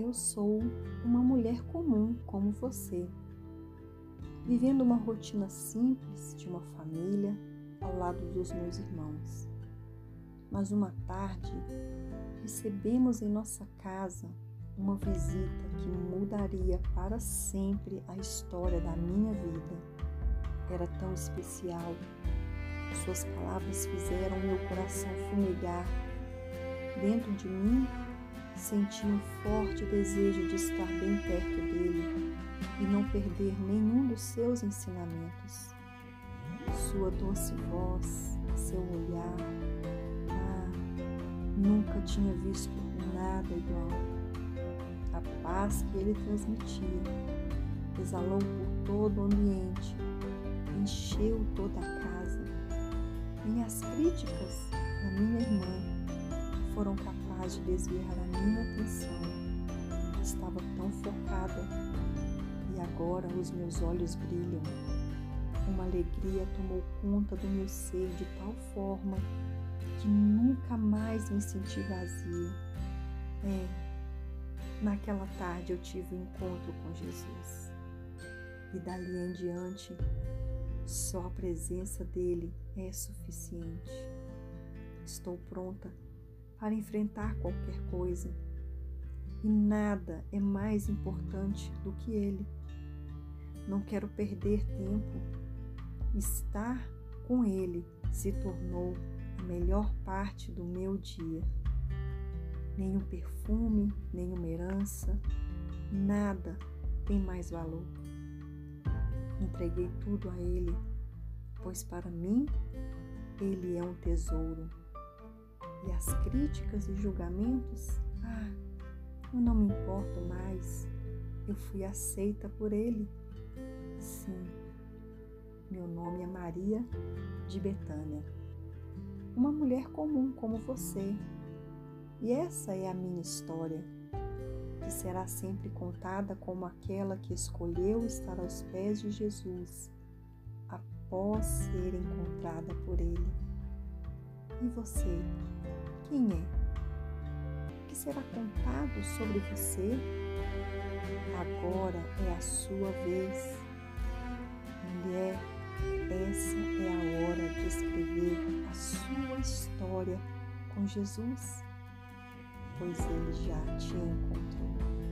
eu sou uma mulher comum como você, vivendo uma rotina simples de uma família ao lado dos meus irmãos. Mas uma tarde recebemos em nossa casa uma visita que mudaria para sempre a história da minha vida. Era tão especial. Suas palavras fizeram meu coração fumegar. Dentro de mim, senti um forte desejo de estar bem perto dele e não perder nenhum dos seus ensinamentos. Sua doce voz, seu olhar, ah, nunca tinha visto nada igual a paz que ele transmitia exalou por todo o ambiente, encheu toda a casa. Minhas críticas da minha irmã foram capazes de desviar a minha atenção. Estava tão focada e agora os meus olhos brilham. Uma alegria tomou conta do meu ser de tal forma que nunca mais me senti vazia. É, Naquela tarde eu tive um encontro com Jesus. E dali em diante, só a presença dele é suficiente. Estou pronta para enfrentar qualquer coisa. E nada é mais importante do que ele. Não quero perder tempo. Estar com ele se tornou a melhor parte do meu dia nenhum perfume, nenhuma herança, nada tem mais valor. Entreguei tudo a Ele, pois para mim Ele é um tesouro. E as críticas e julgamentos, ah, eu não me importo mais. Eu fui aceita por Ele. Sim, meu nome é Maria de Betânia. Uma mulher comum como você, e essa é a minha história, que será sempre contada como aquela que escolheu estar aos pés de Jesus após ser encontrada por Ele. E você, quem é? O que será contado sobre você? Agora é a sua vez. Mulher, essa é a hora de escrever a sua história com Jesus pois ele já te encontrou.